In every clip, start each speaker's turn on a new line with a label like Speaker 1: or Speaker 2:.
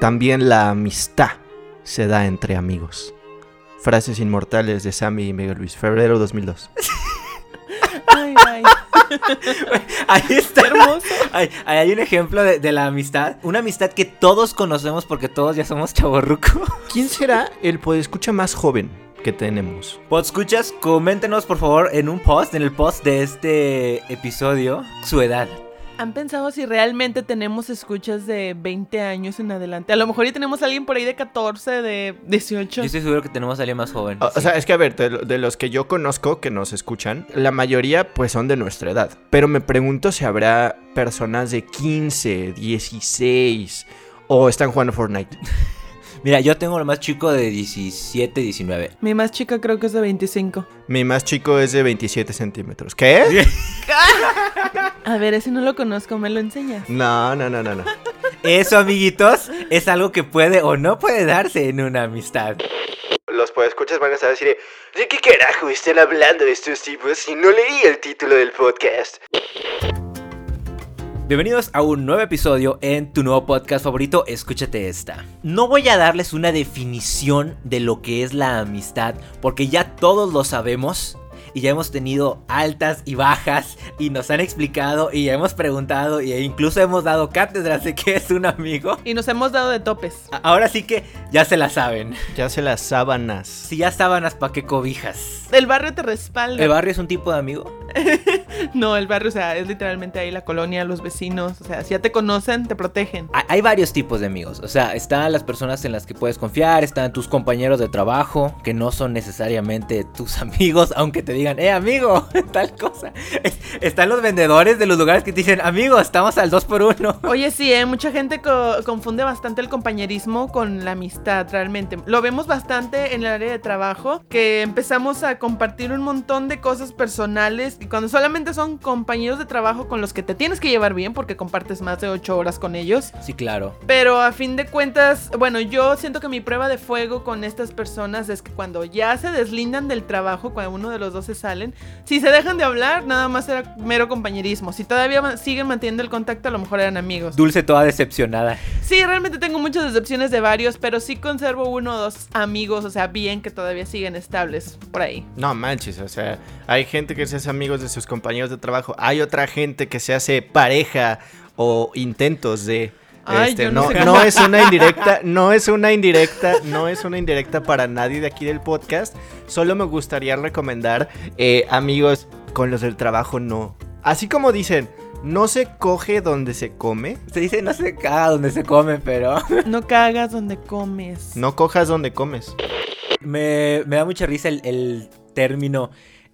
Speaker 1: también la amistad se da entre amigos. Frases inmortales de Sammy y Miguel Luis, febrero 2002.
Speaker 2: Ay, ay.
Speaker 3: Ahí está.
Speaker 2: Hermoso.
Speaker 3: Hay, hay un ejemplo de, de la amistad. Una amistad que todos conocemos porque todos ya somos chaborruco.
Speaker 1: ¿Quién será el podescucha más joven que tenemos?
Speaker 3: Podscuchas, coméntenos por favor en un post, en el post de este episodio, su edad.
Speaker 2: ¿Han pensado si realmente tenemos escuchas de 20 años en adelante? A lo mejor ya tenemos a alguien por ahí de 14, de 18.
Speaker 3: Yo estoy seguro que tenemos a alguien más joven.
Speaker 1: O, o sea, es que a ver, de, de los que yo conozco que nos escuchan, la mayoría pues son de nuestra edad. Pero me pregunto si habrá personas de 15, 16 o están jugando Fortnite.
Speaker 3: Mira, yo tengo lo más chico de 17, 19.
Speaker 2: Mi más chica creo que es de 25.
Speaker 1: Mi más chico es de 27 centímetros. ¿Qué?
Speaker 2: A ver, ese no lo conozco, ¿me lo enseñas?
Speaker 1: No, no, no, no, no.
Speaker 3: Eso, amiguitos, es algo que puede o no puede darse en una amistad.
Speaker 1: Los podescuchas van a estar así de... ¿De qué carajo están hablando estos tipos si no leí el título del podcast?
Speaker 3: Bienvenidos a un nuevo episodio en tu nuevo podcast favorito, escúchate esta. No voy a darles una definición de lo que es la amistad, porque ya todos lo sabemos. Y ya hemos tenido altas y bajas y nos han explicado y ya hemos preguntado e incluso hemos dado cátedras de qué es un amigo.
Speaker 2: Y nos hemos dado de topes.
Speaker 3: Ahora sí que ya se la saben.
Speaker 1: Ya se las sábanas.
Speaker 3: Si ya sábanas, ¿pa' qué cobijas?
Speaker 2: El barrio te respalda.
Speaker 3: ¿El barrio es un tipo de amigo?
Speaker 2: No, el barrio, o sea, es literalmente ahí la colonia, los vecinos. O sea, si ya te conocen, te protegen.
Speaker 3: Hay- Hay varios tipos de amigos, o sea, están las personas en las que puedes confiar, están tus compañeros de trabajo, que no son necesariamente tus amigos, aunque te digan, eh, amigo, tal cosa. Es- están los vendedores de los lugares que te dicen, amigo, estamos al 2 por 1
Speaker 2: Oye, sí, ¿eh? mucha gente co- confunde bastante el compañerismo con la amistad, realmente. Lo vemos bastante en el área de trabajo, que empezamos a compartir un montón de cosas personales y cuando solamente son compañeros de trabajo con los que te tienes que llevar bien porque compartes más de 8 horas con ellos.
Speaker 3: Sí, claro.
Speaker 2: Pero a fin de cuentas, bueno, yo siento que mi prueba de fuego con estas personas es que cuando ya se deslindan del trabajo, cuando uno de los dos se salen, si se dejan de hablar, nada más era mero compañerismo. Si todavía siguen manteniendo el contacto, a lo mejor eran amigos.
Speaker 3: Dulce toda decepcionada.
Speaker 2: Sí, realmente tengo muchas decepciones de varios, pero sí conservo uno o dos amigos, o sea, bien que todavía siguen estables por ahí.
Speaker 1: No manches, o sea, hay gente que se hace amigos de sus compañeros de trabajo. Hay otra gente que se hace pareja o intentos de...
Speaker 2: Ay,
Speaker 1: este,
Speaker 2: yo no
Speaker 1: no,
Speaker 2: sé
Speaker 1: no
Speaker 2: cómo.
Speaker 1: es una indirecta, no es una indirecta, no es una indirecta para nadie de aquí del podcast. Solo me gustaría recomendar, eh, amigos, con los del trabajo no. Así como dicen, no se coge donde se come,
Speaker 3: Se dice, no sé cada donde se come, pero...
Speaker 2: No cagas donde comes.
Speaker 1: no cojas donde comes.
Speaker 3: me, me da mucha risa el, el término,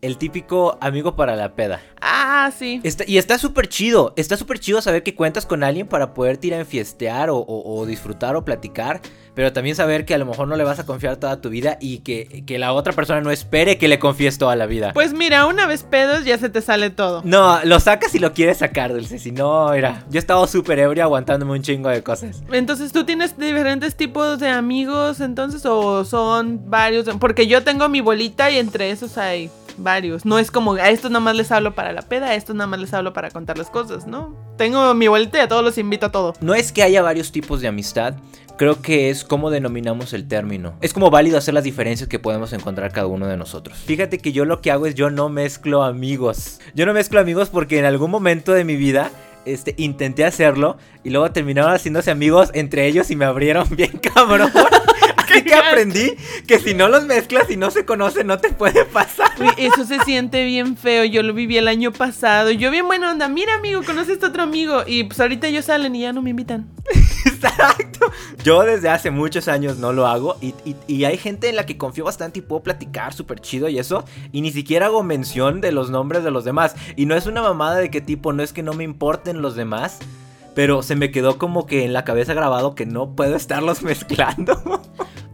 Speaker 3: el típico amigo para la peda.
Speaker 2: Ah, sí.
Speaker 3: Está- y está súper chido, está súper chido saber que cuentas con alguien para poder ir a enfiestear o, o- o disfrutar o platicar, pero también saber que a lo mejor no le vas a confiar toda tu vida y que, que la otra persona no espere que le confíes toda la vida.
Speaker 2: Pues mira, una vez pedos ya se te sale todo.
Speaker 3: no, lo sacas si lo quieres sacar, Dulce, si no, era, yo he estado súper ebrio aguantándome un chingo de cosas.
Speaker 2: Entonces, ¿tú tienes diferentes tipos de amigos entonces o son varios? Porque yo tengo mi bolita y entre esos hay varios. No es como a estos nada más les hablo para la peda, a estos nada más les hablo para contar las cosas, ¿no? Tengo mi y a todos los invito a todo.
Speaker 3: No es que haya varios tipos de amistad, creo que es como denominamos el término. Es como válido hacer las diferencias que podemos encontrar cada uno de nosotros. Fíjate que yo lo que hago es yo no mezclo amigos. Yo no mezclo amigos porque en algún momento de mi vida este, intenté hacerlo y luego terminaron haciéndose amigos entre ellos y me abrieron bien cabrón. Así que aprendí que si no los mezclas y no se conocen no te puede pasar.
Speaker 2: Eso se siente bien feo. Yo lo viví el año pasado. Yo bien buena onda. Mira, amigo, conoces a este otro amigo. Y pues ahorita ellos salen y ya no me invitan.
Speaker 3: Exacto. Yo desde hace muchos años no lo hago y, y- y hay gente en la que confío bastante y puedo platicar súper chido y eso. Y ni siquiera hago mención de los nombres de los demás. Y no es una mamada de qué tipo, no es que no me importen los demás. Pero se me quedó como que en la cabeza grabado que no puedo estarlos mezclando.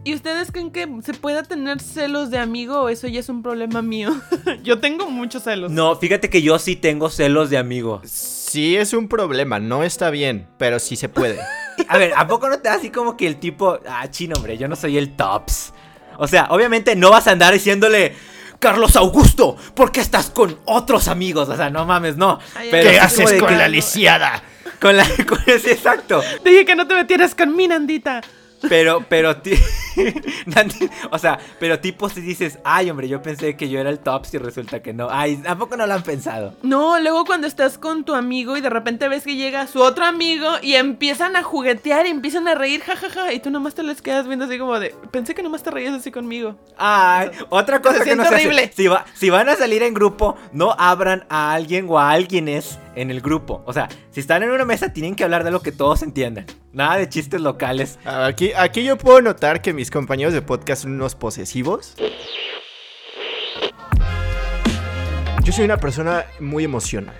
Speaker 2: ¿Y ustedes creen que se pueda tener celos de amigo o eso ya es un problema mío? Yo tengo muchos celos.
Speaker 3: No, fíjate que yo sí tengo celos de amigos.
Speaker 1: Sí es un problema, no está bien, pero sí se puede.
Speaker 3: A ver, ¿a poco no te da así como que el tipo, ah, chino, hombre, yo no soy el tops? O sea, obviamente no vas a andar diciéndole, Carlos Augusto, ¿por qué estás con otros amigos? O sea, no mames, no.
Speaker 2: Ay,
Speaker 3: Pero
Speaker 2: ay,
Speaker 1: ¿Qué haces con
Speaker 3: que-
Speaker 1: la lisiada?
Speaker 3: Con la. Con ese exacto.
Speaker 2: Te dije que no te metieras con mi Nandita.
Speaker 3: Pero, pero, o sea, pero tipo si dices, ay, hombre, yo pensé que yo era el top si resulta que no. Ay, tampoco no lo han pensado.
Speaker 2: No, luego cuando estás con tu amigo y de repente ves que llega su otro amigo y empiezan a juguetear y empiezan a reír, jajaja, y tú nomás te les quedas viendo así como de, pensé que nomás te reías así conmigo.
Speaker 3: Ay, otra cosa que no
Speaker 2: siente
Speaker 3: se hace.
Speaker 2: horrible.
Speaker 3: Si, va- si van a salir en grupo, no abran a alguien o a alguienes en el grupo. O sea, si están en una mesa, tienen que hablar de lo que todos entiendan. Nada de chistes locales.
Speaker 1: Aquí, aquí yo puedo notar que mis compañeros de podcast son unos posesivos. Yo soy una persona muy emocional.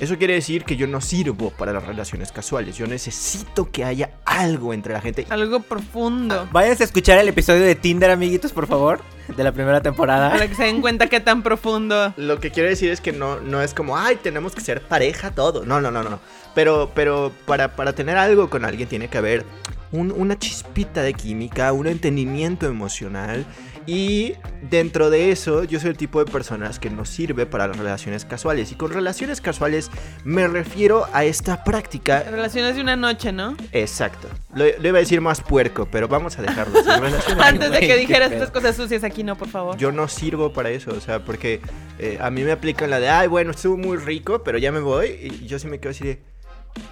Speaker 1: Eso quiere decir que yo no sirvo para las relaciones casuales. Yo necesito que haya algo entre la gente.
Speaker 2: Algo profundo.
Speaker 3: Váyanse a escuchar el episodio de Tinder, amiguitos, por favor, de la primera temporada.
Speaker 2: Para que se den cuenta qué tan profundo.
Speaker 1: Lo que quiero decir es que no, no es como, ay, tenemos que ser pareja todo. No, no, no, no. no. Pero, pero para, para tener algo con alguien tiene que haber un- una chispita de química, un entendimiento emocional. Y dentro de eso, yo soy el tipo de personas que no sirve para las relaciones casuales. Y con relaciones casuales me refiero a esta práctica.
Speaker 2: Relaciones de una noche, ¿no?
Speaker 1: Exacto. Lo, lo iba a decir más puerco, pero vamos a dejarlo.
Speaker 2: Antes de que dijeras estas cosas sucias aquí, no, por favor.
Speaker 1: Yo no sirvo para eso, o sea, porque eh, a mí me aplican la de, ay, bueno, estuvo muy rico, pero ya me voy. Y yo sí me quedo así de,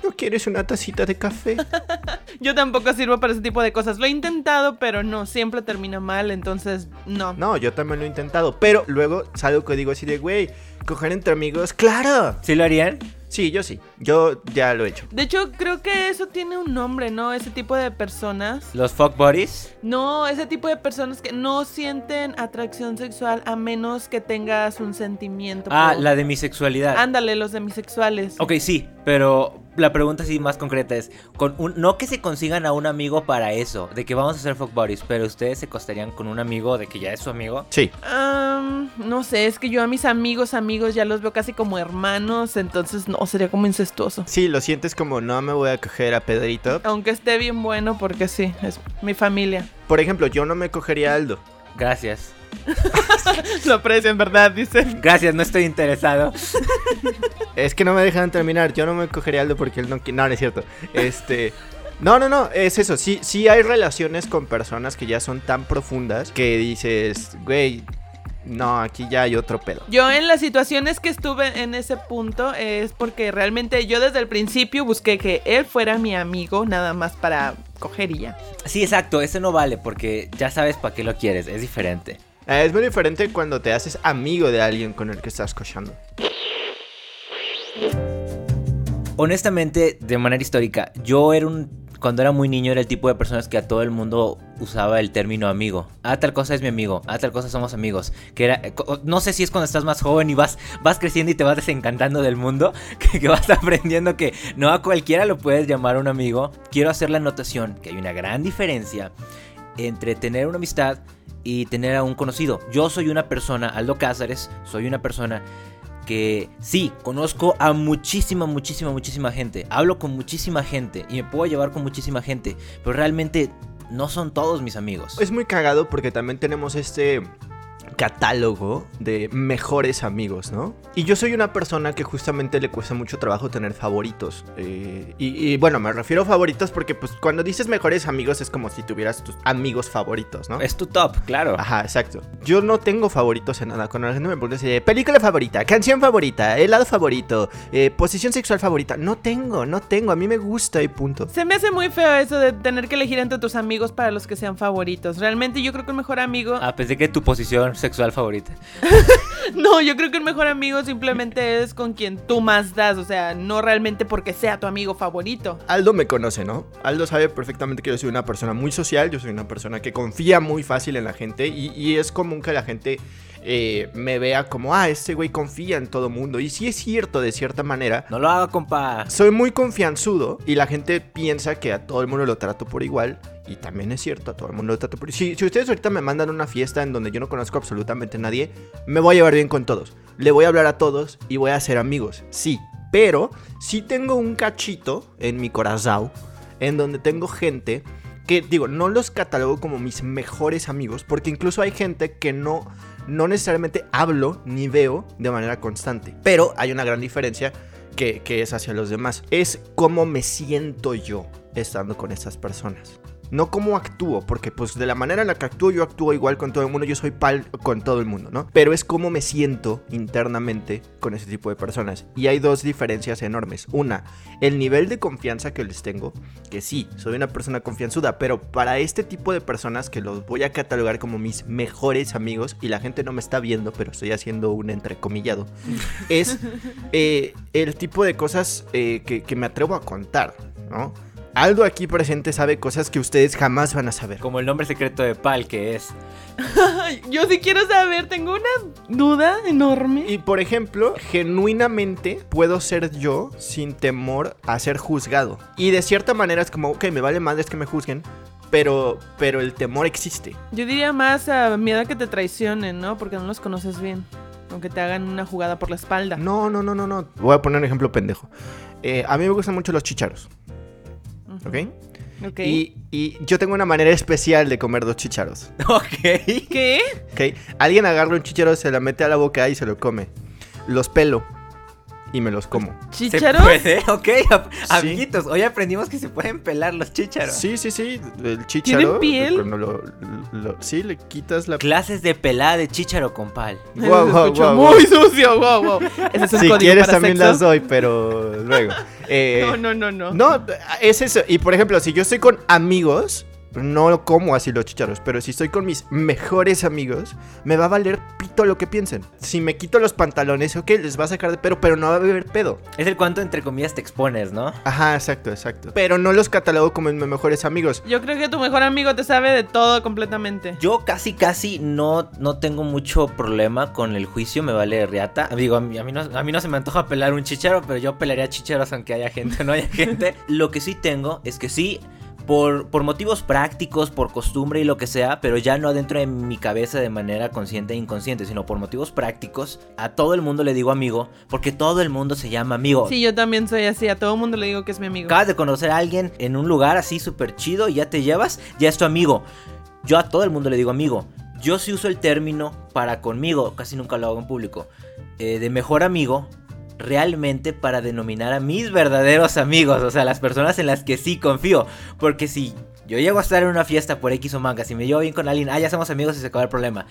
Speaker 1: ¿no quieres una tacita de café?
Speaker 2: Yo tampoco sirvo para ese tipo de cosas. Lo he intentado, pero no, siempre termina mal, entonces no.
Speaker 1: No, yo también lo he intentado, pero luego salgo que digo así de, güey, coger entre amigos, claro.
Speaker 3: ¿Sí lo harían?
Speaker 1: Sí, yo sí, yo ya lo he hecho.
Speaker 2: De hecho, creo que eso tiene un nombre, ¿no? Ese tipo de personas.
Speaker 3: ¿Los fuck buddies?
Speaker 2: No, ese tipo de personas que no sienten atracción sexual a menos que tengas un sentimiento.
Speaker 3: Ah,
Speaker 2: por-
Speaker 3: la de mi sexualidad.
Speaker 2: Ándale, los demisexuales.
Speaker 3: Ok, sí, pero la pregunta sí más concreta es, con un- no que se consigan a un amigo para eso, de que vamos a hacer fuck buddies, pero ustedes se costarían con un amigo de que ya es su amigo.
Speaker 1: Sí.
Speaker 2: Am, no sé, es que yo a mis amigos, amigos ya los veo casi como hermanos, entonces no, sería como incestuoso.
Speaker 1: Sí, lo sientes como no me voy a coger a Pedrito.
Speaker 2: Aunque esté bien bueno, porque sí, es mi familia.
Speaker 1: Por ejemplo, yo no me cogería a Aldo.
Speaker 3: Gracias.
Speaker 2: Lo aprecio, en verdad, dicen.
Speaker 3: Gracias, no estoy interesado.
Speaker 1: Es que no me dejan terminar. Yo no me cogería Aldo porque él no No, no es cierto. Este. No, no, no, es eso. Sí, sí hay relaciones con personas que ya son tan profundas que dices, güey, no, aquí ya hay otro pedo.
Speaker 2: Yo en las situaciones que estuve en ese punto es porque realmente yo desde el principio busqué que él fuera mi amigo, nada más para coger y ya.
Speaker 3: Sí, exacto, ese no vale porque ya sabes para qué lo quieres, es diferente.
Speaker 1: Eh, es muy diferente cuando te haces amigo de alguien con el que estás cochando.
Speaker 3: Honestamente, de manera histórica, yo era un... Cuando era muy niño era el tipo de personas que a todo el mundo usaba el término amigo. Ah, tal cosa es mi amigo. Ah, tal cosa somos amigos. Que era... eh, No sé si es cuando estás más joven y vas, vas creciendo y te vas desencantando del mundo. Que, que vas aprendiendo que no a cualquiera lo puedes llamar un amigo. Quiero hacer la anotación que hay una gran diferencia entre tener una amistad y tener a un conocido. Yo soy una persona, Aldo Cázares, soy una persona que sí, conozco a muchísima, muchísima, muchísima gente. Hablo con muchísima gente y me puedo llevar con muchísima gente, pero realmente no son todos mis amigos.
Speaker 1: Es muy cagado porque también tenemos este catálogo de mejores amigos, ¿no? Y yo soy una persona que justamente le cuesta mucho trabajo tener favoritos. eh, y, y, bueno, me refiero a favoritos porque pues cuando dices mejores amigos es como si tuvieras tus amigos favoritos, ¿no?
Speaker 3: Es tu top, claro.
Speaker 1: Ajá, exacto. Yo no tengo favoritos en nada. Cuando la gente me pregunta película favorita, canción favorita, helado favorito, eh, posición sexual favorita, no tengo, no tengo. A mí me gusta y punto.
Speaker 2: Se me hace muy feo eso de tener que elegir entre tus amigos para los que sean favoritos. Realmente yo creo que el mejor amigo...
Speaker 3: Ah, pensé que tu posición sexual favorita.
Speaker 2: No, yo creo que el mejor amigo simplemente es con quien tú más das. O sea, no realmente porque sea tu amigo favorito.
Speaker 1: Aldo me conoce, ¿no? Aldo sabe perfectamente que yo soy una persona muy social, yo soy una persona que confía muy fácil en la gente y, y es común que la gente eh, me vea como, ah, este güey confía en todo mundo. Y sí es cierto, de cierta manera.
Speaker 3: No lo haga, compa.
Speaker 1: Soy muy confianzudo y la gente piensa que a todo el mundo lo trato por igual. Y también es cierto, a todo el mundo lo trato por igual. Si, si ustedes ahorita me mandan a una fiesta en donde yo no conozco absolutamente a nadie, me voy a llevar bien con todos. Le voy a hablar a todos y voy a ser amigos. Sí, pero sí tengo un cachito en mi corazón en donde tengo gente que, digo, no los catalogo como mis mejores amigos, porque incluso hay gente que no, no necesariamente hablo ni veo de manera constante. Pero hay una gran diferencia que, es hacia los demás. Es cómo me siento yo estando con esas personas. No cómo actúo, porque pues de la manera en la que actúo yo actúo igual con todo el mundo, yo soy pal con todo el mundo, ¿no? Pero es cómo me siento internamente con ese tipo de personas. Y hay dos diferencias enormes. Una, el nivel de confianza que les tengo, que sí, soy una persona confianzuda, pero para este tipo de personas que los voy a catalogar como mis mejores amigos, y la gente no me está viendo, pero estoy haciendo un entrecomillado, es eh, el tipo de cosas eh, que, que me atrevo a contar, ¿no? Aldo aquí presente sabe cosas que ustedes jamás van a saber.
Speaker 3: Como el nombre secreto de Pal, que es.
Speaker 2: Yo sí quiero saber, tengo una duda enorme.
Speaker 1: Y por ejemplo, genuinamente puedo ser yo sin temor a ser juzgado. Y de cierta manera es como, ok, me vale madres que me juzguen, pero, pero el temor existe.
Speaker 2: Yo diría más a miedo a que te traicionen, ¿no? Porque no los conoces bien. Aunque te hagan una jugada por la espalda.
Speaker 1: No, no, no, no, no. Voy a poner un ejemplo pendejo. Eh, a mí me gustan mucho los chicharos. ¿Ok?
Speaker 2: Ok.
Speaker 1: Y, y yo tengo una manera especial de comer dos chicharos,
Speaker 3: Ok.
Speaker 2: ¿Qué?
Speaker 1: ¿ok? Alguien agarra un chicharo, se la mete a la boca y se lo come. Los pelo y me los como.
Speaker 3: ¿Se
Speaker 2: ¿Chícharos?
Speaker 3: puede? Ok, ap-
Speaker 1: Sí.
Speaker 3: amiguitos, hoy aprendimos que se pueden pelar los chícharos.
Speaker 1: Sí, sí, sí. El chicharo.
Speaker 2: piel?
Speaker 1: cuando lo- lo- sí, le quitas la
Speaker 3: Clases de pelada de chícharo con Pal.
Speaker 1: Guau,
Speaker 2: Se
Speaker 1: guau,
Speaker 2: escuchó
Speaker 1: guau, guau.
Speaker 2: muy sucio, wow, wow. Ese es un
Speaker 1: Si
Speaker 2: código
Speaker 1: quieres
Speaker 2: para
Speaker 1: también
Speaker 2: sexo.
Speaker 1: las doy, pero luego. Eh,
Speaker 2: No, no, no, no.
Speaker 1: No, es eso. Y por ejemplo, si yo estoy con amigos, no como así los chicharos, pero si estoy con mis mejores amigos, me va a valer pito lo que piensen. Si me quito los pantalones, ok, les va a sacar de pedo, pero no va a haber pedo.
Speaker 3: Es el cuánto entre comillas te expones, ¿no?
Speaker 1: Ajá, exacto, exacto. Pero no los catalogo como mis mejores amigos.
Speaker 2: Yo creo que tu mejor amigo te sabe de todo completamente.
Speaker 3: Yo casi, casi no, no tengo mucho problema con el juicio, me vale riata. Digo, a mí, a, mí no, a mí no se me antoja pelar un chicharo, pero yo pelaría chicharos aunque haya gente o no haya gente. Lo que sí tengo es que sí, por, por motivos prácticos, por costumbre y lo que sea, pero ya no adentro de mi cabeza de manera consciente e inconsciente, sino por motivos prácticos, a todo el mundo le digo amigo, porque todo el mundo se llama amigo.
Speaker 2: Sí, yo también soy así. A todo mundo le digo que es mi amigo.
Speaker 3: Acabas de conocer a alguien en un lugar así súper chido y ya te llevas, ya es tu amigo. Yo a todo el mundo le digo amigo. Yo sí uso el término para conmigo, casi nunca lo hago en público, eh, de mejor amigo, realmente para denominar a mis verdaderos amigos, o sea, las personas en las que sí confío. Porque si yo llego a estar en una fiesta por X o manga, si me llevo bien con alguien, ah, ya somos amigos y se acaba el problema.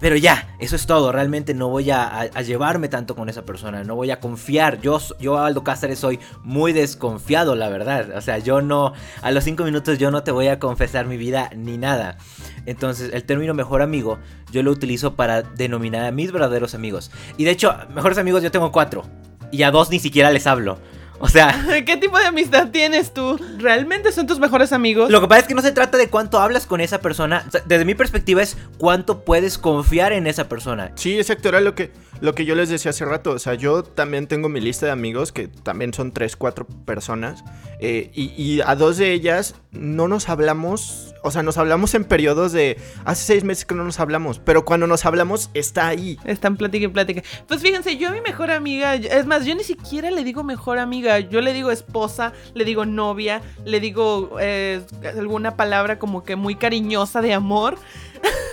Speaker 3: Pero ya, eso es todo. Realmente no voy a, a- llevarme tanto con esa persona. No voy a confiar. Yo, yo Aldo Cáceres, soy muy desconfiado, la verdad. O sea, yo no. A los cinco minutos yo no te voy a confesar mi vida ni nada. Entonces, el término mejor amigo yo lo utilizo para denominar a mis verdaderos amigos. Y de hecho, mejores amigos yo tengo cuatro. Y a dos ni siquiera les hablo. O sea,
Speaker 2: ¿Qué tipo de amistad tienes tú? ¿Realmente son tus mejores amigos?
Speaker 3: Lo que pasa es que no se trata de cuánto hablas con esa persona. O sea, desde mi perspectiva es cuánto puedes confiar en esa persona.
Speaker 1: Sí, exacto, era lo que, lo que yo les decía hace rato. O sea, yo también tengo mi lista de amigos, que también son tres, cuatro personas. eh, y, y a dos de ellas no nos hablamos, o sea, nos hablamos en periodos de hace seis meses que no nos hablamos. Pero cuando nos hablamos, está ahí.
Speaker 2: Están plática y plática. Pues fíjense, yo a mi mejor amiga, es más, yo ni siquiera le digo mejor amiga, yo le digo esposa, le digo novia, le digo eh, alguna palabra como que muy cariñosa de amor.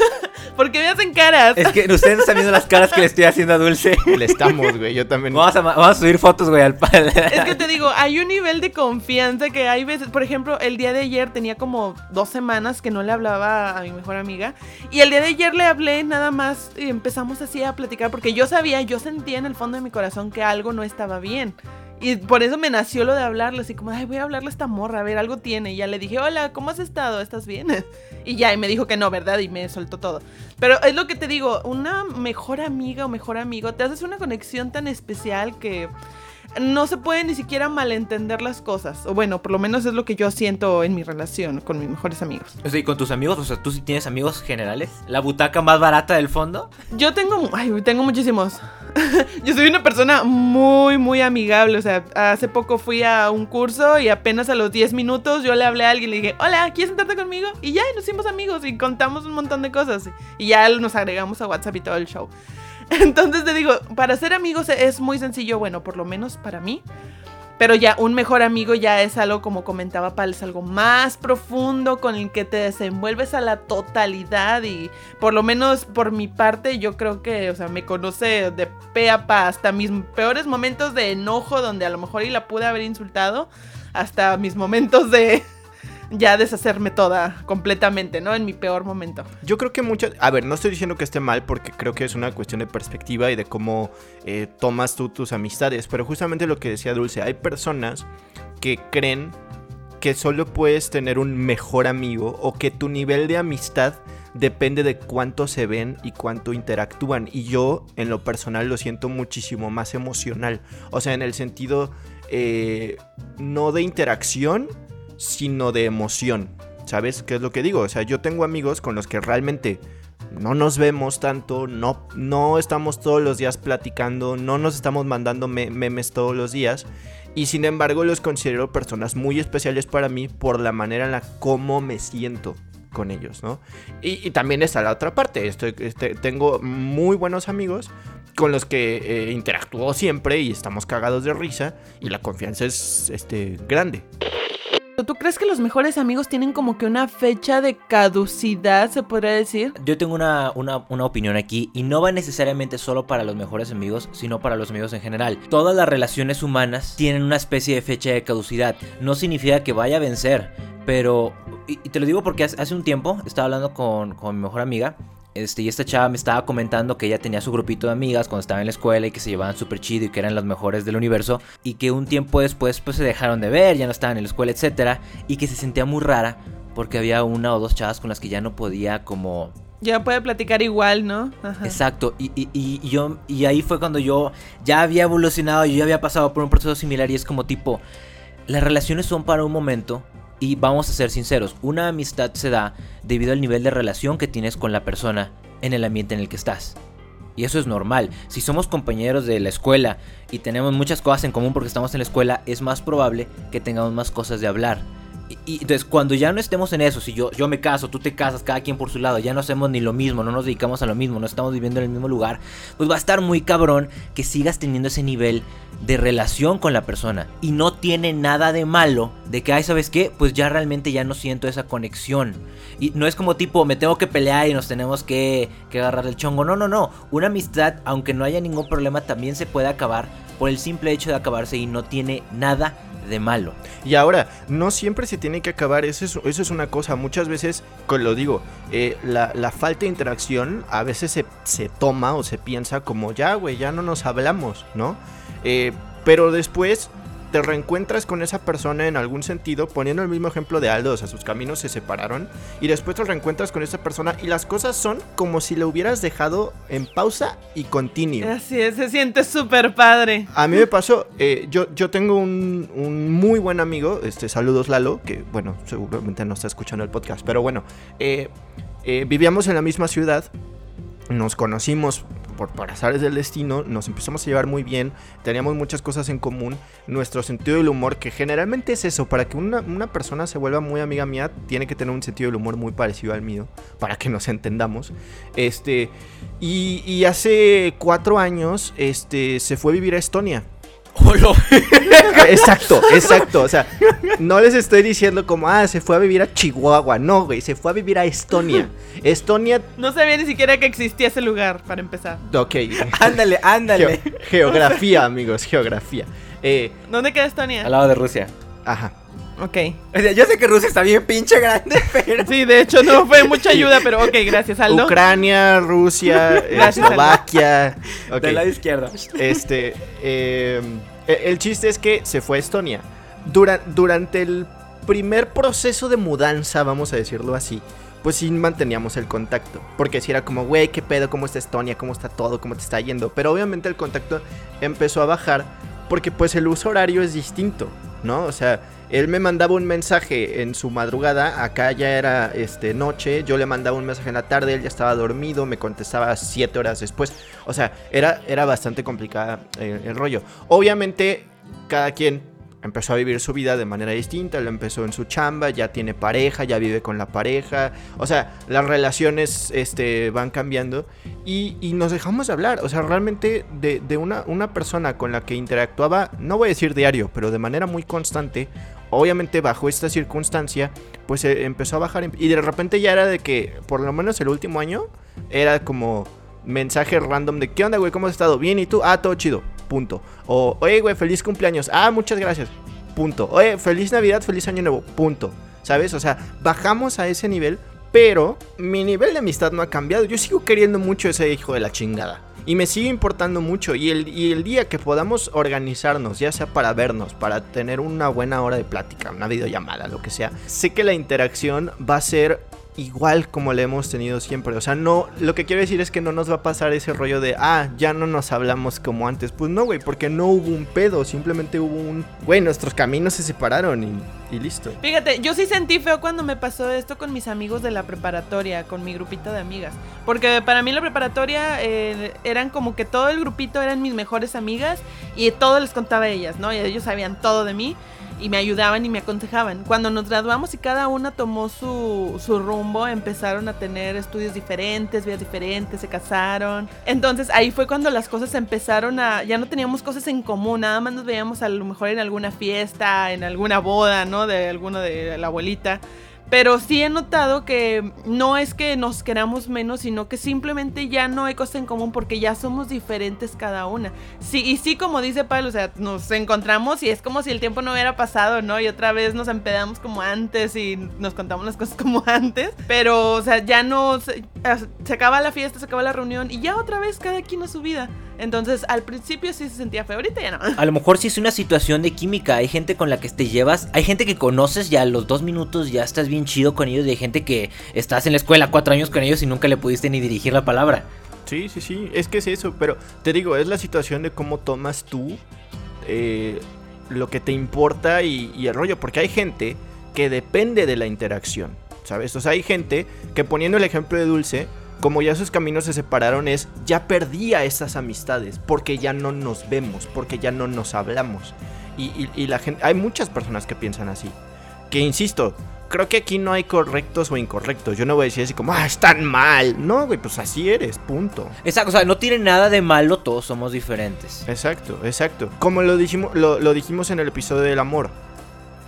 Speaker 2: Porque me hacen caras.
Speaker 3: Es que ustedes no están viendo las caras que le estoy haciendo a Dulce.
Speaker 1: Le estamos, güey. Yo también.
Speaker 3: Vamos a, vamos a subir fotos, güey, al pal.
Speaker 2: Es que te digo, hay un nivel de confianza que hay veces, por ejemplo, el día de ayer tenía como dos semanas que no le hablaba a mi mejor amiga y el día de ayer le hablé nada más y empezamos así a platicar porque yo sabía, yo sentía en el fondo de mi corazón que algo no estaba bien. Y por eso me nació lo de hablarle, así como, ay, voy a hablarle a esta morra, a ver, algo tiene. Y ya le dije, hola, ¿cómo has estado? ¿Estás bien? Y ya, y me dijo que no, ¿verdad? Y me soltó todo. Pero es lo que te digo, una mejor amiga o mejor amigo, te haces una conexión tan especial que no se puede ni siquiera malentender las cosas. O bueno, por lo menos es lo que yo siento en mi relación con mis mejores amigos.
Speaker 3: O sea, y con tus amigos, o sea, tú sí tienes amigos generales. La butaca más barata del fondo.
Speaker 2: Yo tengo, ay, tengo muchísimos. yo soy una persona muy, muy amigable. O sea, hace poco fui a un curso y apenas a los 10 minutos yo le hablé a alguien y le dije, hola, ¿quieres sentarte conmigo? Y ya, y nos hicimos amigos y contamos un montón de cosas. Y ya nos agregamos a WhatsApp y todo el show. Entonces te digo, para ser amigos es muy sencillo, bueno, por lo menos para mí. Pero ya un mejor amigo ya es algo, como comentaba Pal, es algo más profundo con el que te desenvuelves a la totalidad y por lo menos por mi parte yo creo que, o sea, me conoce de pe a pa hasta mis peores momentos de enojo donde a lo mejor y la pude haber insultado, hasta mis momentos de ya deshacerme toda completamente, ¿no? En mi peor momento.
Speaker 1: Yo creo que muchas... A ver, no estoy diciendo que esté mal porque creo que es una cuestión de perspectiva y de cómo eh, tomas tú tus amistades, pero justamente lo que decía Dulce, hay personas que creen que solo puedes tener un mejor amigo o que tu nivel de amistad depende de cuánto se ven y cuánto interactúan. Y yo en lo personal lo siento muchísimo más emocional. O sea, en el sentido eh, no de interacción, sino de emoción. ¿Sabes qué es lo que digo? O sea, yo tengo amigos con los que realmente no nos vemos tanto, no, no estamos todos los días platicando, no nos estamos mandando memes todos los días. Y sin embargo los considero personas muy especiales para mí por la manera en la como me siento con ellos, ¿no? Y, también está la otra parte. Este, tengo muy buenos amigos con los que eh, interactúo siempre y estamos cagados de risa y la confianza es este, grande.
Speaker 2: ¿Tú crees que los mejores amigos tienen como que una fecha de caducidad, se podría decir?
Speaker 3: Yo tengo una, opinión aquí y no va necesariamente solo para los mejores amigos, sino para los amigos en general. Todas las relaciones humanas tienen una especie de fecha de caducidad. No significa que vaya a vencer, pero... Y, te lo digo porque hace, un tiempo estaba hablando con, con mi mejor amiga este, y esta chava me estaba comentando que ella tenía su grupito de amigas cuando estaba en la escuela y que se llevaban súper chido y que eran las mejores del universo. Y que un tiempo después pues se dejaron de ver, ya no estaban en la escuela, etc. Y que se sentía muy rara porque había una o dos chavas con las que ya no podía como...
Speaker 2: Ya puede platicar igual, ¿no?
Speaker 3: Exacto, y, y, yo, y ahí fue cuando yo ya había evolucionado, yo ya había pasado por un proceso similar y es como tipo, las relaciones son para un momento, y vamos a ser sinceros, una amistad se da debido al nivel de relación que tienes con la persona en el ambiente en el que estás. Y eso es normal. Si somos compañeros de la escuela y tenemos muchas cosas en común porque estamos en la escuela, es más probable que tengamos más cosas de hablar. Y, entonces cuando ya no estemos en eso, si yo, yo me caso, tú te casas, cada quien por su lado, ya no hacemos ni lo mismo, no nos dedicamos a lo mismo, no estamos viviendo en el mismo lugar, pues va a estar muy cabrón que sigas teniendo ese nivel de relación con la persona. Y no tiene nada de malo de que, ay, ¿sabes qué? Pues ya realmente ya no siento esa conexión. Y no es como tipo, me tengo que pelear y nos tenemos que, que agarrar el chongo. No, no, no. Una amistad, aunque no haya ningún problema, también se puede acabar por el simple hecho de acabarse y no tiene nada de malo.
Speaker 1: Y ahora, no siempre se tiene que acabar, eso es, eso es una cosa, muchas veces, lo digo, eh, la, falta de interacción a veces se, se toma o se piensa como ya, güey, ya no nos hablamos, ¿no? Eh, pero después te reencuentras con esa persona en algún sentido, poniendo el mismo ejemplo de Aldo, o sea, sus caminos se separaron, y después te reencuentras con esa persona y las cosas son como si lo hubieras dejado en pausa y continuo.
Speaker 2: Así es, se siente súper padre.
Speaker 1: A mí me pasó, eh, yo, yo tengo un, un, muy buen amigo, este, saludos Lalo, que bueno, seguramente no está escuchando el podcast, pero bueno, eh, eh, vivíamos en la misma ciudad, nos conocimos por, por azares del destino, nos empezamos a llevar muy bien, teníamos muchas cosas en común, nuestro sentido del humor, que generalmente es eso, para que una, persona se vuelva muy amiga mía, tiene que tener un sentido del humor muy parecido al mío, para que nos entendamos. Este, y, y hace cuatro años, este, se fue a vivir a Estonia. exacto, exacto. O sea, no les estoy diciendo como, ah, se fue a vivir a Chihuahua. No, güey, se fue a vivir a Estonia. Estonia.
Speaker 2: No sabía ni siquiera que existía ese lugar, para empezar.
Speaker 1: Ok.
Speaker 3: ándale, ándale.
Speaker 1: geografía, amigos, geografía.
Speaker 2: Eh, ¿Dónde queda Estonia?
Speaker 3: Al lado de Rusia.
Speaker 1: Ajá.
Speaker 2: Ok.
Speaker 3: yo sé que Rusia está bien pinche grande, pero.
Speaker 2: Sí, de hecho no fue mucha ayuda, pero ok, gracias, Aldo.
Speaker 1: Ucrania, Rusia, Eslovaquia.
Speaker 3: Del lado izquierdo.
Speaker 1: Este. Eh, el chiste es que se fue a Estonia. durante el primer proceso de mudanza, vamos a decirlo así, pues sí manteníamos el contacto. Porque si era como, güey, ¿qué pedo? ¿Cómo está Estonia? ¿Cómo está todo? ¿Cómo te está yendo? Pero obviamente el contacto empezó a bajar porque pues el uso horario es distinto, ¿no? O sea, él me mandaba un mensaje en su madrugada, acá ya era este, noche, yo le mandaba un mensaje en la tarde, él ya estaba dormido, me contestaba siete horas después. O sea, era, era bastante complicada el, rollo. Obviamente, cada quien empezó a vivir su vida de manera distinta, lo empezó en su chamba, ya tiene pareja, ya vive con la pareja, o sea, las relaciones este, van cambiando y, y nos dejamos de hablar, o sea, realmente de, de una, una persona con la que interactuaba, no voy a decir diario, pero de manera muy constante, obviamente bajo esta circunstancia, pues eh, empezó a bajar y de repente ya era de que, por lo menos el último año, era como mensaje random de ¿qué onda, güey? ¿Cómo has estado? Bien, ¿y tú? Ah, todo chido. Punto. O, oye, güey, feliz cumpleaños. Ah, muchas gracias. Punto. Oye, feliz Navidad, feliz Año Nuevo. Punto. ¿Sabes? O sea, bajamos a ese nivel, pero mi nivel de amistad no ha cambiado. Yo sigo queriendo mucho ese hijo de la chingada. Y me sigue importando mucho. Y el, y el día que podamos organizarnos, ya sea para vernos, para tener una buena hora de plática, una videollamada, lo que sea, sé que la interacción va a ser igual como le hemos tenido siempre. O sea, no, lo que quiero decir es que no nos va a pasar ese rollo de, ah, ya no nos hablamos como antes. Pues no, güey, porque no hubo un pedo, simplemente hubo un, güey, nuestros caminos se separaron y, y listo.
Speaker 2: Fíjate, yo sí sentí feo cuando me pasó esto con mis amigos de la preparatoria, con mi grupito de amigas. Porque para mí la preparatoria eh, eran como que todo el grupito eran mis mejores amigas y todo les contaba a ellas, ¿no? Y ellos sabían todo de mí y me ayudaban y me aconsejaban. Cuando nos graduamos y cada una tomó su, su, rumbo, empezaron a tener estudios diferentes, vidas diferentes, se casaron. Entonces ahí fue cuando las cosas empezaron a... Ya no teníamos cosas en común, nada más nos veíamos a lo mejor en alguna fiesta, en alguna boda, ¿no? De alguno de la abuelita. Pero sí he notado que no es que nos queramos menos, sino que simplemente ya no hay cosas en común porque ya somos diferentes cada una. Sí, y sí, como dice Pablo, o sea, nos encontramos y es como si el tiempo no hubiera pasado, ¿no? Y otra vez nos empedamos como antes y nos contamos las cosas como antes. Pero, o sea, ya no. Se, se acaba la fiesta, se acaba la reunión y ya otra vez cada quien a su vida. Entonces, al principio sí se sentía feo, ahorita ya no.
Speaker 3: A lo mejor sí es una situación de química. Hay gente con la que te llevas, hay gente que conoces ya a los dos minutos ya estás bien chido con ellos y hay gente que estás en la escuela cuatro años con ellos y nunca le pudiste ni dirigir la palabra.
Speaker 1: Sí, sí, sí, es que es eso, pero te digo, es la situación de cómo tomas tú eh, lo que te importa y, y el rollo, porque hay gente que depende de la interacción, ¿sabes? O sea, hay gente que poniendo el ejemplo de Dulce, como ya sus caminos se separaron, es ya perdía esas amistades, porque ya no nos vemos, porque ya no nos hablamos. Y, y, y, la gente, hay muchas personas que piensan así. Que insisto, creo que aquí no hay correctos o incorrectos. Yo no voy a decir así como, ah, están mal. No, güey, pues así eres, punto.
Speaker 3: Exacto, o sea, no tiene nada de malo, todos somos diferentes.
Speaker 1: Exacto, exacto. Como lo dijimos, lo, lo dijimos en el episodio del amor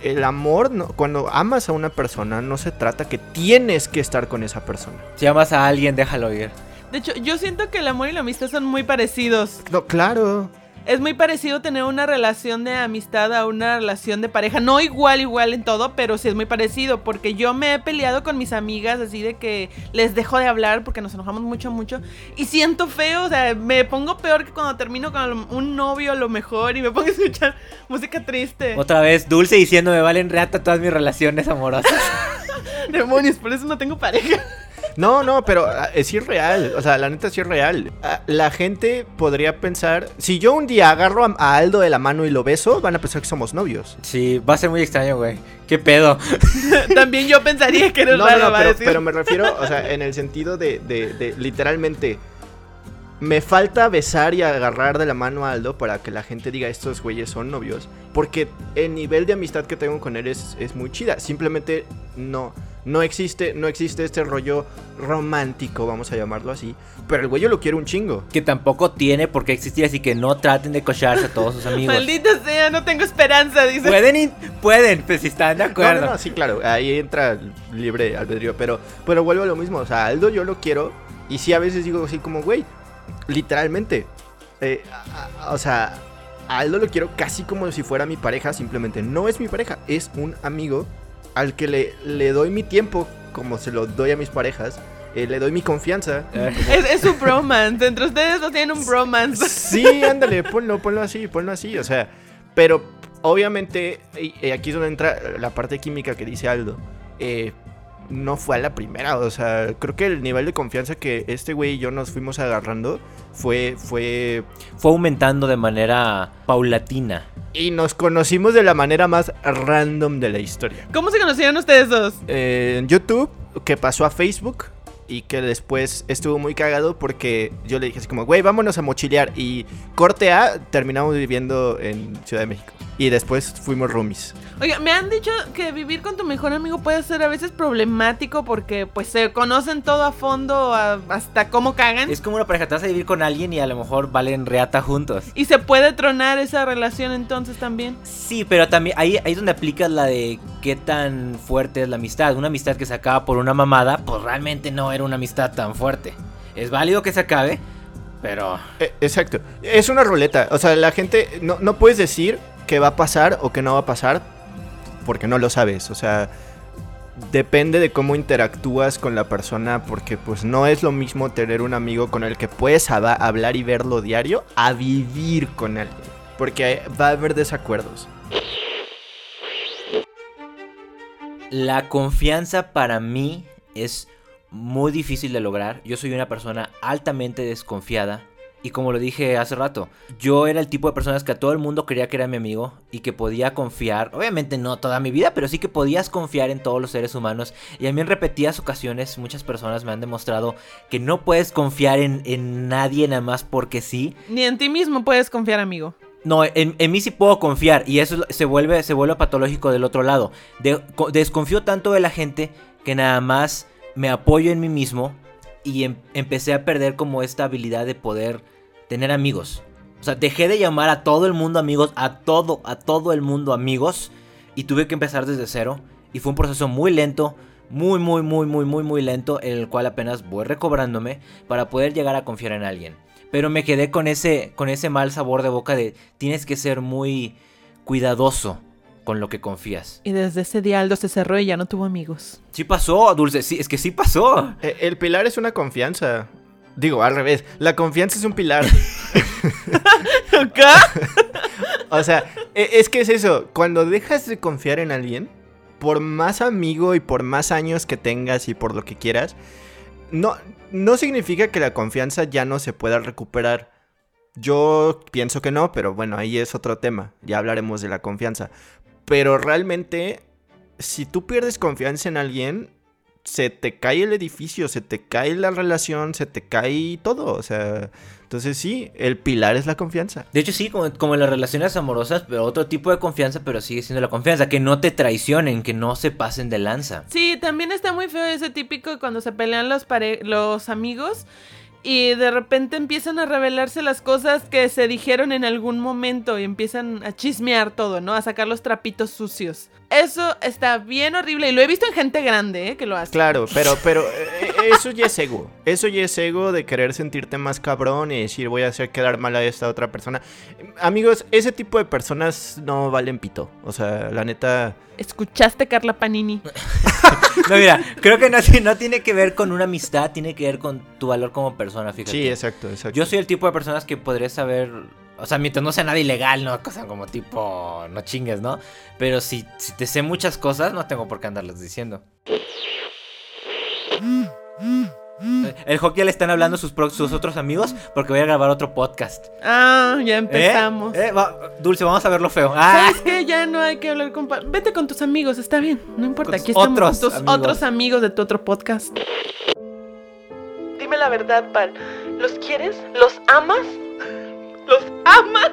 Speaker 1: el amor, no, cuando amas a una persona, no se trata que tienes que estar con esa persona.
Speaker 3: Si amas a alguien, déjalo ir.
Speaker 2: De hecho, yo siento que el amor y la amistad son muy parecidos.
Speaker 1: No, claro.
Speaker 2: Es muy parecido tener una relación de amistad a una relación de pareja. No igual, igual en todo, pero sí es muy parecido. Porque yo me he peleado con mis amigas así de que les dejo de hablar porque nos enojamos mucho, mucho. Y siento feo, o sea, me pongo peor que cuando termino con un novio a lo mejor y me pongo a escuchar música triste.
Speaker 3: Otra vez, dulce diciendo me valen reata todas mis relaciones amorosas.
Speaker 2: Demonios, por eso no tengo pareja.
Speaker 1: No, no, pero es irreal. O sea, la neta es irreal. La gente podría pensar. Si yo un día agarro a Aldo de la mano y lo beso, van a pensar que somos novios.
Speaker 3: Sí, va a ser muy extraño, güey. ¿Qué pedo?
Speaker 2: También yo pensaría que eres
Speaker 1: no,
Speaker 2: raro,
Speaker 1: no, no, pero, pero, me refiero, o sea, en el sentido de, de, de, literalmente. Me falta besar y agarrar de la mano a Aldo para que la gente diga estos güeyes son novios. Porque el nivel de amistad que tengo con él es, es muy chida. Simplemente no no existe, no existe este rollo romántico, vamos a llamarlo así. Pero el güey yo lo quiere un chingo.
Speaker 3: Que tampoco tiene por qué existir, así que no traten de cocharse a todos sus amigos.
Speaker 2: Maldita sea, no tengo esperanza, dice.
Speaker 3: Pueden, pueden, pues si están de acuerdo.
Speaker 1: No, no, no, sí, claro, ahí entra libre albedrío. Pero, pero vuelvo a lo mismo, o sea, Aldo yo lo quiero. Y sí, a veces digo así como, güey, literalmente. Eh, a, a, o sea, a Aldo lo quiero casi como si fuera mi pareja, simplemente no es mi pareja, es un amigo al que le, le doy mi tiempo, como se lo doy a mis parejas. Eh, le doy mi confianza.
Speaker 2: Es, es un bromance. Entre ustedes no tienen un bromance.
Speaker 1: Sí, ándale, ponlo, ponlo así, ponlo así. O sea, pero obviamente, y aquí es donde entra la parte química que dice Aldo. No fue a la primera, o sea, creo que el nivel de confianza que este güey y yo nos fuimos agarrando fue, fue...
Speaker 3: Fue aumentando de manera paulatina.
Speaker 1: Y nos conocimos de la manera más random de la historia.
Speaker 2: ¿Cómo se conocieron ustedes dos?
Speaker 1: Eh, en YouTube, que pasó a Facebook y que después estuvo muy cagado porque yo le dije así como, güey, vámonos a mochilear. Y corte A, terminamos viviendo en Ciudad de México. Y después fuimos roomies.
Speaker 2: Oiga, me han dicho que vivir con tu mejor amigo puede ser a veces problemático porque pues se conocen todo a fondo a- hasta cómo cagan.
Speaker 3: Es como una pareja, te vas a vivir con alguien y a lo mejor valen reata juntos.
Speaker 2: Y se puede tronar esa relación entonces también.
Speaker 3: Sí, pero también ahí, ahí es donde aplicas la de qué tan fuerte es la amistad. Una amistad que se acaba por una mamada, pues realmente no era una amistad tan fuerte. Es válido que se acabe, pero...
Speaker 1: Eh, exacto. Es una ruleta. O sea, la gente no, no puedes decir que va a pasar o que no va a pasar porque no lo sabes. O sea, depende de cómo interactúas con la persona porque pues no es lo mismo tener un amigo con el que puedes hablar y verlo diario a vivir con alguien. Porque va a haber desacuerdos.
Speaker 3: La confianza para mí es muy difícil de lograr. Yo soy una persona altamente desconfiada. Y como lo dije hace rato, yo era el tipo de personas que a todo el mundo creía que era mi amigo y que podía confiar, obviamente no toda mi vida, pero sí que podías confiar en todos los seres humanos. Y a mí en repetidas ocasiones muchas personas me han demostrado que no puedes confiar en, en nadie nada más porque sí.
Speaker 2: Ni en ti mismo puedes confiar, amigo.
Speaker 3: No, en, en mí sí puedo confiar y eso es- se vuelve, se vuelve patológico del otro lado. De- co- desconfío tanto de la gente que nada más me apoyo en mí mismo y em- empecé a perder como esta habilidad de poder tener amigos. O sea, dejé de llamar a todo el mundo amigos, a todo, a todo el mundo amigos y tuve que empezar desde cero y fue un proceso muy lento. Muy, muy, muy, muy, muy, muy lento, en el cual apenas voy recobrándome para poder llegar a confiar en alguien. Pero me quedé con ese, con ese mal sabor de boca de tienes que ser muy cuidadoso con lo que confías.
Speaker 2: Y desde ese día Aldo se cerró y ya no tuvo amigos.
Speaker 3: Sí pasó, Dulce, sí, es que sí pasó.
Speaker 1: Eh, El pilar es una confianza. Digo, al revés. La confianza es un pilar. O sea, e- es que es eso. Cuando dejas de confiar en alguien, por más amigo y por más años que tengas y por lo que quieras, no, no significa que la confianza ya no se pueda recuperar. Yo pienso que no, pero bueno, ahí es otro tema. Ya hablaremos de la confianza. Pero realmente, si tú pierdes confianza en alguien, se te cae el edificio, se te cae la relación, se te cae todo. O sea, entonces sí, el pilar es la confianza.
Speaker 3: De hecho, sí, como, como en las relaciones amorosas, pero otro tipo de confianza, pero sigue siendo la confianza. Que no te traicionen, que no se pasen de lanza.
Speaker 2: Sí, también está muy feo ese típico cuando se pelean los, pare- los amigos y de repente empiezan a revelarse las cosas que se dijeron en algún momento y empiezan a chismear todo, ¿no? A sacar los trapitos sucios. Eso está bien horrible y lo he visto en gente grande, ¿eh? Que lo hace.
Speaker 1: Claro, pero, pero eh, eso ya es ego. Eso ya es ego de querer sentirte más cabrón y decir voy a hacer quedar mal a esta otra persona. Amigos, ese tipo de personas no valen pito. O sea, la neta.
Speaker 2: ¿Escuchaste, Carla Panini?
Speaker 3: No, mira, creo que no, ti- no tiene que ver con una amistad, tiene que ver con tu valor como persona, fíjate.
Speaker 1: Sí, exacto, exacto.
Speaker 3: Yo soy el tipo de personas que podría saber. O sea, mientras no sea nada ilegal, ¿no? Cosa como tipo. No chingues, ¿no? Pero si, si te sé muchas cosas, no tengo por qué andarlas diciendo. El hockey ya le están hablando sus, pro- sus otros amigos porque voy a grabar otro podcast.
Speaker 2: Ah, ya
Speaker 3: ¿Eh?
Speaker 2: empezamos.
Speaker 3: ¿Eh? Va- Dulce, vamos a verlo feo. Ah,
Speaker 2: ¿Sabes qué? Ya no hay que hablar con... Vete con tus amigos, está bien. No importa,
Speaker 3: Con
Speaker 2: aquí
Speaker 3: tus
Speaker 2: estamos
Speaker 3: otros
Speaker 2: tus
Speaker 3: amigos.
Speaker 2: otros amigos de tu otro podcast. Dime la verdad, Pal. ¿Los quieres? ¿Los amas? ¿Los amas?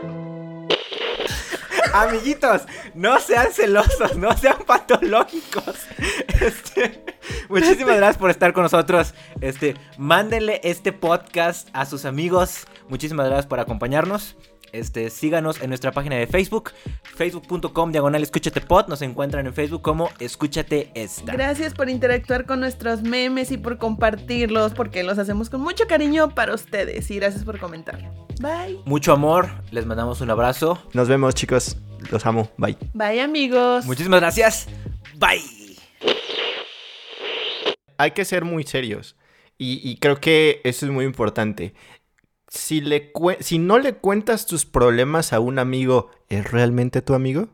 Speaker 3: Amiguitos, no sean celosos, no sean patológicos. Este, muchísimas gracias por estar con nosotros. Este, mándenle este podcast a sus amigos. Muchísimas gracias por acompañarnos. Este, síganos en nuestra página de Facebook, facebook.com diagonal escúchate pod. Nos encuentran en Facebook como escúchate esta.
Speaker 2: Gracias por interactuar con nuestros memes y por compartirlos, porque los hacemos con mucho cariño para ustedes. Y gracias por comentar. Bye.
Speaker 3: Mucho amor, les mandamos un abrazo.
Speaker 1: Nos vemos, chicos. Los amo. Bye.
Speaker 2: Bye, amigos.
Speaker 3: Muchísimas gracias. Bye.
Speaker 1: Hay que ser muy serios. Y, creo que eso es muy importante. Si, le si no le cuentas tus problemas a un amigo, ¿es realmente tu amigo?